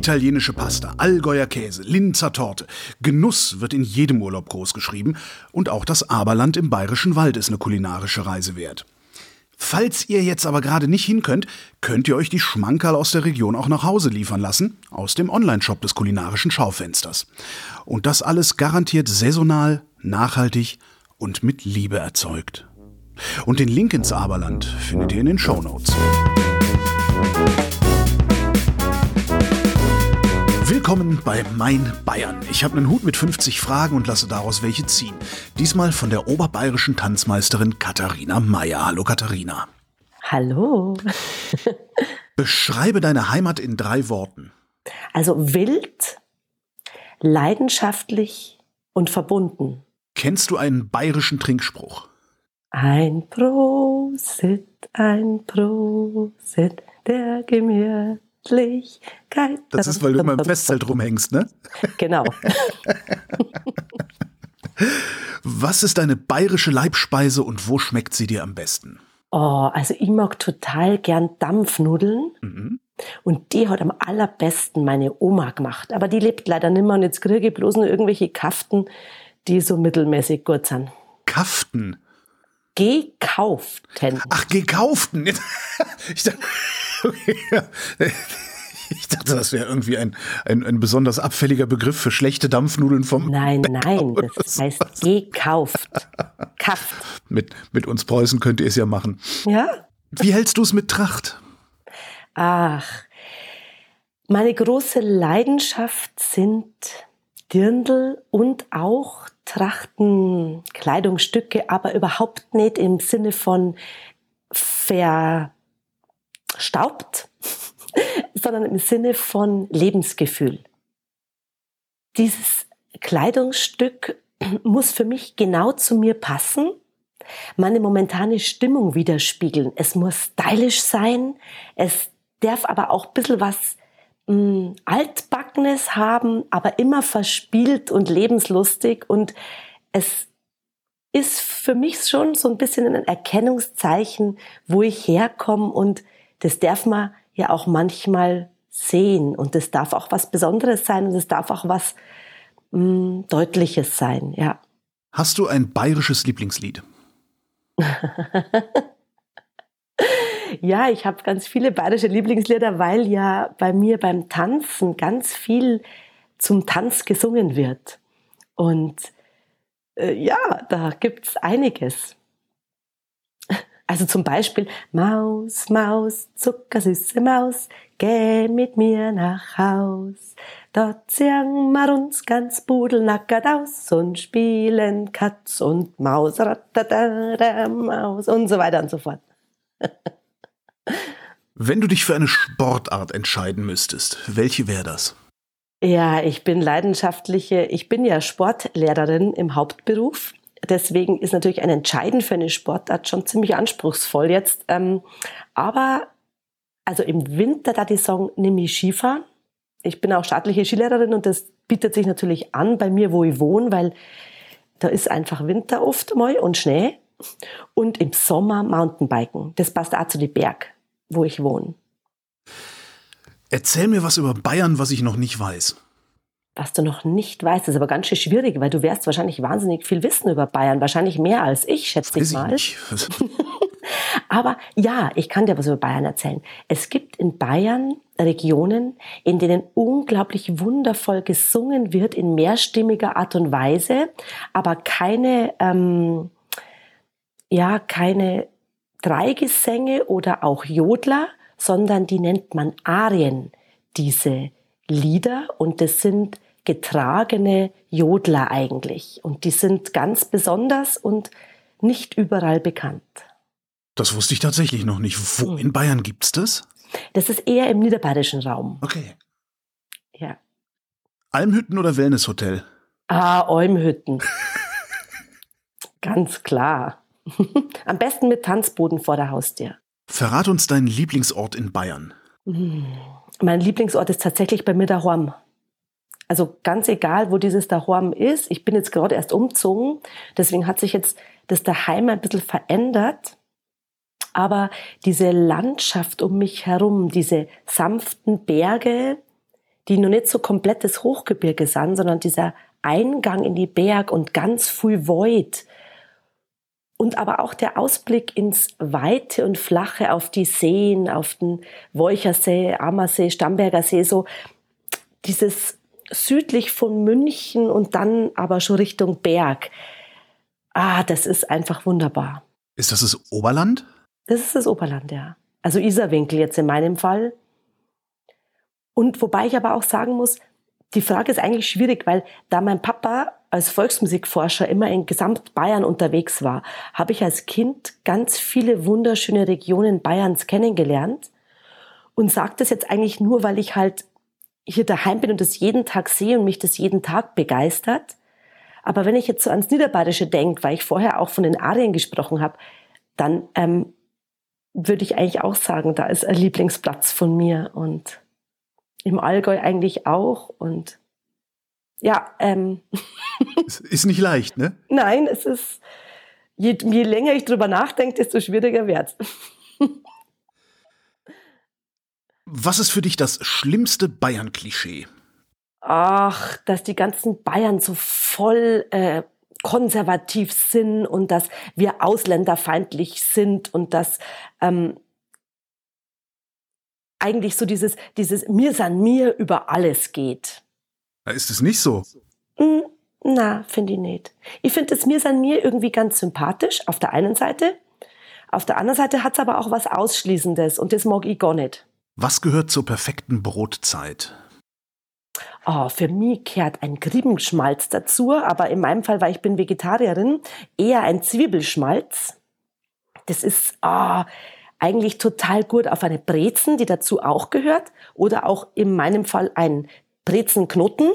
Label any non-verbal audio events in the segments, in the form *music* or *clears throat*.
Italienische Pasta, Allgäuer Käse, Linzer Torte. Genuss wird in jedem Urlaub groß geschrieben und auch das Aberland im Bayerischen Wald ist eine kulinarische Reise wert. Falls ihr jetzt aber gerade nicht hin könnt, könnt ihr euch die Schmankerl aus der Region auch nach Hause liefern lassen, aus dem Onlineshop des kulinarischen Schaufensters. Und das alles garantiert saisonal, nachhaltig und mit Liebe erzeugt. Und den Link ins Aberland findet ihr in den Shownotes. Willkommen bei Mein Bayern. Ich habe einen Hut mit 50 Fragen und lasse daraus welche ziehen. Diesmal von der oberbayerischen Tanzmeisterin Katharina Meyer. Hallo Katharina. Hallo. *laughs* Beschreibe deine Heimat in drei Worten. Also wild, leidenschaftlich und verbunden. Kennst du einen bayerischen Trinkspruch? Ein Prosit, ein Prosit, der Gemüse. Gemütlichkeit. Das ist, weil du immer im Festzelt rumhängst, ne? *laughs* Genau. *laughs* Was ist deine bayerische Leibspeise und wo schmeckt sie dir am besten? Oh, also ich mag total gern Dampfnudeln. Mhm. Und die hat am allerbesten meine Oma gemacht. Aber die lebt leider nicht mehr und jetzt kriege ich bloß nur irgendwelche Kaften, die so mittelmäßig gut sind. Kaften? Gekauften. Ach, gekauften. *laughs* Ich dachte. *laughs* Ich dachte, das wäre irgendwie ein, ein, ein besonders abfälliger Begriff für schlechte Dampfnudeln vom. Nein, nein, das heißt was. gekauft. Kaft. Mit, mit uns Preußen könnt ihr es ja machen. Ja. Wie hältst du es mit Tracht? Ach, meine große Leidenschaft sind Dirndl und auch Trachten, Kleidungsstücke, aber überhaupt nicht im Sinne von verstaubt, *laughs* sondern im Sinne von Lebensgefühl. Dieses Kleidungsstück *clears throat* muss für mich genau zu mir passen, meine momentane Stimmung widerspiegeln. Es muss stylisch sein, es darf aber auch ein bisschen was mh, mm, Altbackenes haben, aber immer verspielt und lebenslustig. Und es ist für mich schon so ein bisschen ein Erkennungszeichen, wo ich herkomme. Und das darf man ja auch manchmal sehen. Und das darf auch was Besonderes sein und es darf auch was mh, mm, Deutliches sein, ja. Hast du ein bayerisches Lieblingslied? *laughs* Ja, ich habe ganz viele bayerische Lieblingslieder, weil ja bei mir beim Tanzen ganz viel zum Tanz gesungen wird. Und äh, ja, da gibt's einiges. Also zum Beispiel Maus, Maus, zuckersüße Maus, geh mit mir nach Haus. Dort singen wir uns ganz pudelnackert aus und spielen Katz und Maus, Maus und so weiter und so fort. *laughs* Wenn du dich für eine Sportart entscheiden müsstest, welche wäre das? Ja, ich bin leidenschaftliche, ich bin ja Sportlehrerin im Hauptberuf. Deswegen ist natürlich ein Entscheiden für eine Sportart schon ziemlich anspruchsvoll jetzt. Ähm, aber also im Winter da die Song nehme ich Skifahren. Ich bin auch staatliche Skilehrerin und das bietet sich natürlich an bei mir, wo ich wohne, weil da ist einfach Winter oft mal und Schnee. Und im Sommer Mountainbiken. Das passt auch zu den Berg, wo ich wohne. Erzähl mir was über Bayern, was ich noch nicht weiß. Was du noch nicht weißt, ist aber ganz schön schwierig, weil du wirst wahrscheinlich wahnsinnig viel wissen über Bayern. Wahrscheinlich mehr als ich, schätze ich mal. Ich *laughs* aber ja, ich kann dir was über Bayern erzählen. Es gibt in Bayern Regionen, in denen unglaublich wundervoll gesungen wird in mehrstimmiger Art und Weise, aber keine ähm, ja keine Dreigesänge oder auch Jodler, sondern die nennt man Arien, diese Lieder. Und das sind getragene Jodler eigentlich. Und die sind ganz besonders und nicht überall bekannt. Das wusste ich tatsächlich noch nicht. Wo hm. in Bayern gibt es das? Das ist eher im niederbayerischen Raum. Okay. Ja. Almhütten oder Wellnesshotel? Ah, Almhütten. *laughs* Ganz klar. Am besten mit Tanzboden vor der Haustür. Verrat uns deinen Lieblingsort in Bayern. Mein Lieblingsort ist tatsächlich bei mir daheim. Also ganz egal, wo dieses daheim ist. Ich bin jetzt gerade erst umzogen. Deswegen hat sich jetzt das daheim ein bisschen verändert. Aber diese Landschaft um mich herum, diese sanften Berge, die noch nicht so komplettes Hochgebirge sind, sondern dieser Eingang in die Berg und ganz viel Void. Und aber auch der Ausblick ins Weite und Flache auf die Seen, auf den Wolchersee, Ammersee, Stamberger See, so dieses südlich von München und dann aber schon Richtung Berg. Ah, das ist einfach wunderbar. Ist das das Oberland? Das ist das Oberland, ja. Also Isarwinkel jetzt in meinem Fall. Und wobei ich aber auch sagen muss, die Frage ist eigentlich schwierig, weil da mein Papa als Volksmusikforscher immer in Gesamtbayern unterwegs war, habe ich als Kind ganz viele wunderschöne Regionen Bayerns kennengelernt und sage das jetzt eigentlich nur, weil ich halt hier daheim bin und das jeden Tag sehe und mich das jeden Tag begeistert. Aber wenn ich jetzt so ans Niederbayerische denke, weil ich vorher auch von den Arien gesprochen habe, dann ähm, würde ich eigentlich auch sagen, da ist ein Lieblingsplatz von mir und im Allgäu eigentlich auch und ja, ähm. ist nicht leicht, ne? Nein, es ist, je, je länger ich drüber nachdenke, desto schwieriger wird's. Was ist für dich das schlimmste Bayern-Klischee? Ach, dass die ganzen Bayern so voll äh, konservativ sind und dass wir ausländerfeindlich sind und dass ähm, eigentlich so dieses, dieses Mir san mir über alles geht. Ist es nicht so? Hm, na, finde ich nicht. Ich finde das Mir san mir irgendwie ganz sympathisch, auf der einen Seite. Auf der anderen Seite hat es aber auch was Ausschließendes und das mag ich gar nicht. Was gehört zur perfekten Brotzeit? Oh, für mich gehört ein Griebenschmalz dazu, aber in meinem Fall, weil ich bin Vegetarierin, eher ein Zwiebelschmalz. Das ist oh, eigentlich total gut auf eine Brezen, die dazu auch gehört, oder auch in meinem Fall ein Brezenknoten.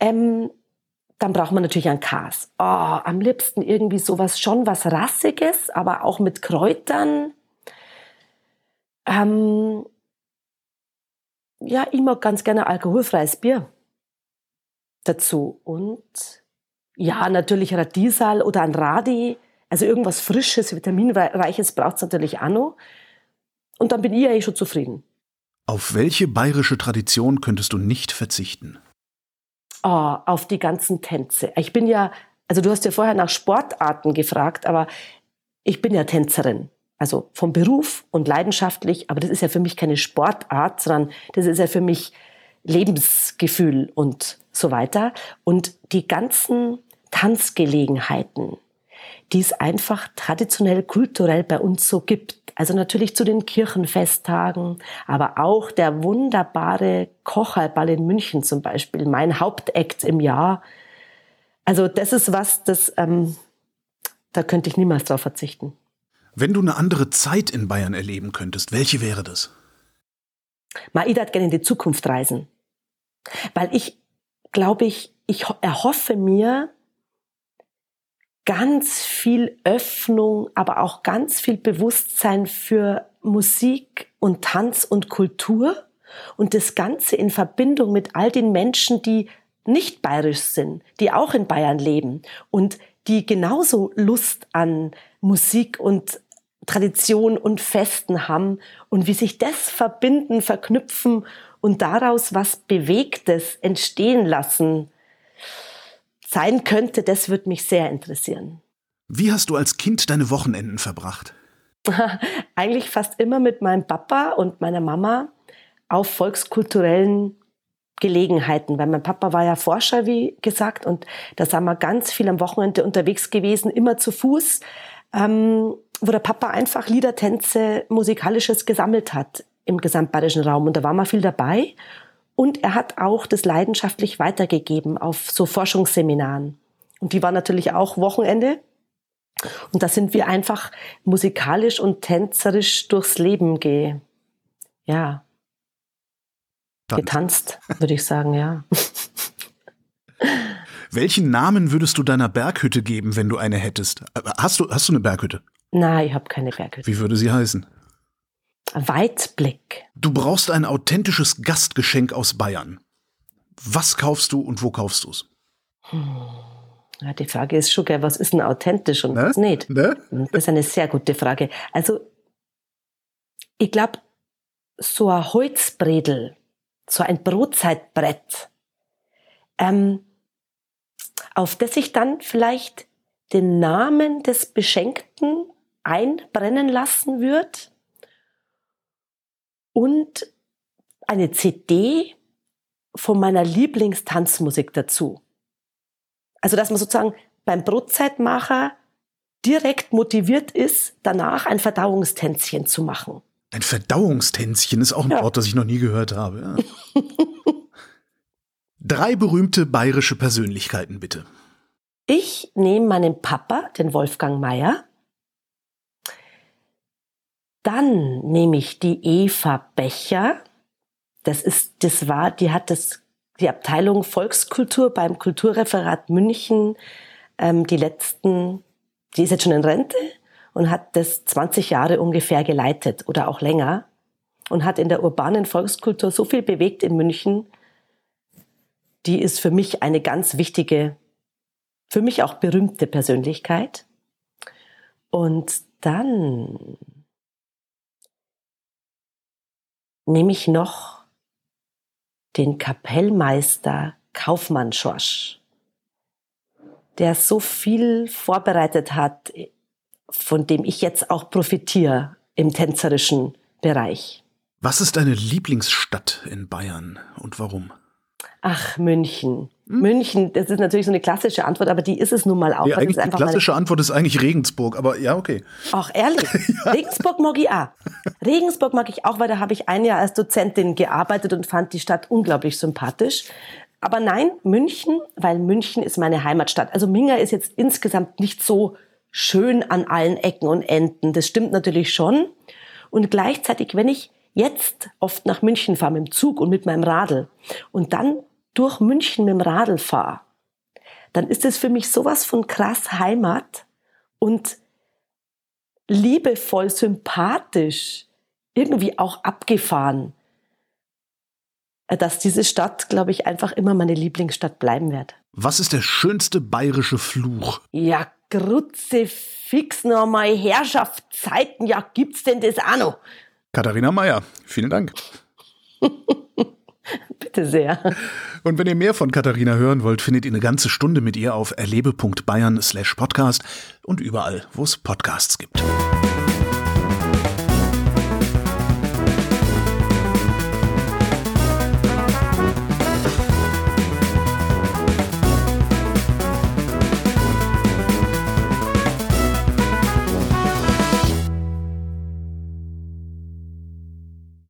Ähm, dann braucht man natürlich ein Kas. Oh, am liebsten irgendwie sowas schon was Rassiges, aber auch mit Kräutern. Ähm, ja, ich mag ganz gerne alkoholfreies Bier dazu. Und ja, natürlich Radiesal oder ein Radi. Also irgendwas Frisches, Vitaminreiches braucht es natürlich auch noch. Und dann bin ich eigentlich schon zufrieden. Auf welche bayerische Tradition könntest du nicht verzichten? Oh, auf die ganzen Tänze. Ich bin ja, also du hast ja vorher nach Sportarten gefragt, aber ich bin ja Tänzerin also vom Beruf und leidenschaftlich, aber das ist ja für mich keine Sportart, sondern das ist ja für mich Lebensgefühl und so weiter. Und die ganzen Tanzgelegenheiten, die es einfach traditionell kulturell bei uns so gibt. Also natürlich zu den Kirchenfesttagen, aber auch der wunderbare Kocherball in München zum Beispiel, mein Hauptakt im Jahr. Also das ist was, das ähm, da könnte ich niemals drauf verzichten. Wenn du eine andere Zeit in Bayern erleben könntest, welche wäre das? Ma, ich gerne in die Zukunft reisen. Weil ich, glaube ich, ich erhoffe mir ganz viel Öffnung, aber auch ganz viel Bewusstsein für Musik und Tanz und Kultur und das Ganze in Verbindung mit all den Menschen, die nicht bayerisch sind, die auch in Bayern leben und die genauso Lust an Musik und Tradition und Festen haben und wie sich das verbinden, verknüpfen und daraus was Bewegtes entstehen lassen sein könnte, das würde mich sehr interessieren. Wie hast du als Kind deine Wochenenden verbracht? *laughs* Eigentlich fast immer mit meinem Papa und meiner Mama auf volkskulturellen Gelegenheiten, weil mein Papa war ja Forscher, wie gesagt, und da sind wir ganz viel am Wochenende unterwegs gewesen, immer zu Fuß ähm, wo der Papa einfach Lieder, Tänze, Musikalisches gesammelt hat im gesamtbayerischen Raum. Und da war mal viel dabei. Und er hat auch das leidenschaftlich weitergegeben auf so Forschungsseminaren. Und die war natürlich auch Wochenende. Und da sind wir einfach musikalisch und tänzerisch durchs Leben ge, ja, getanzt, würde ich sagen, ja. *laughs* Welchen Namen würdest du deiner Berghütte geben, wenn du eine hättest? Hast du, hast du eine Berghütte? Nein, ich habe keine Berghütte. Wie würde sie heißen? Weitblick. Du brauchst ein authentisches Gastgeschenk aus Bayern. Was kaufst du und wo kaufst du es? Hm. Ja, die Frage ist schon, was ist denn authentisch und ne? was nicht? Ne? Das ist eine sehr gute Frage. Also, ich glaube, so ein Holzbredel so ein Brotzeitbrett, ähm, auf das ich dann vielleicht den Namen des Beschenkten einbrennen lassen würde und eine CD von meiner Lieblingstanzmusik dazu. Also, dass man sozusagen beim Brotzeitmacher direkt motiviert ist, danach ein Verdauungstänzchen zu machen. Ein Verdauungstänzchen ist auch ein ja. Wort, das ich noch nie gehört habe. Ja. *laughs* Drei berühmte bayerische Persönlichkeiten, bitte. Ich nehme meinen Papa, den Wolfgang Mayer. Dann nehme ich die Eva Becher. Das ist, das war, die hat das, die Abteilung Volkskultur beim Kulturreferat München, ähm, die letzten, die ist jetzt schon in Rente und hat das 20 Jahre ungefähr geleitet oder auch länger und hat in der urbanen Volkskultur so viel bewegt in München. Die ist für mich eine ganz wichtige, für mich auch berühmte Persönlichkeit. Und dann nehme ich noch den Kapellmeister Kaufmann Schorsch, der so viel vorbereitet hat von dem ich jetzt auch profitiere im tänzerischen Bereich. Was ist deine Lieblingsstadt in Bayern und warum? Ach, München. Hm? München, das ist natürlich so eine klassische Antwort, aber die ist es nun mal auch. Ja, eigentlich die klassische Antwort ist eigentlich Regensburg, aber ja, okay. Ach, ehrlich? *laughs* ja. Regensburg mag ich auch. Regensburg mag ich auch, weil da habe ich ein Jahr als Dozentin gearbeitet und fand die Stadt unglaublich sympathisch. Aber nein, München, weil München ist meine Heimatstadt. Also Minga ist jetzt insgesamt nicht so schön an allen Ecken und Enden. Das stimmt natürlich schon. Und gleichzeitig, wenn ich jetzt oft nach München fahre mit dem Zug und mit meinem Radl und dann durch München mit dem Radl fahre, dann ist es für mich sowas von krass Heimat und liebevoll, sympathisch, irgendwie auch abgefahren, dass diese Stadt, glaube ich, einfach immer meine Lieblingsstadt bleiben wird. Was ist der schönste bayerische Fluch? Ja, Grutze fix nochmal Herrschaftszeiten. Ja, gibt's denn das auch noch? Katharina Mayer, vielen Dank. *laughs* *laughs* Bitte sehr. Und wenn ihr mehr von Katharina hören wollt, findet ihr eine ganze Stunde mit ihr auf erlebe.bayern slash podcast und überall, wo es Podcasts gibt.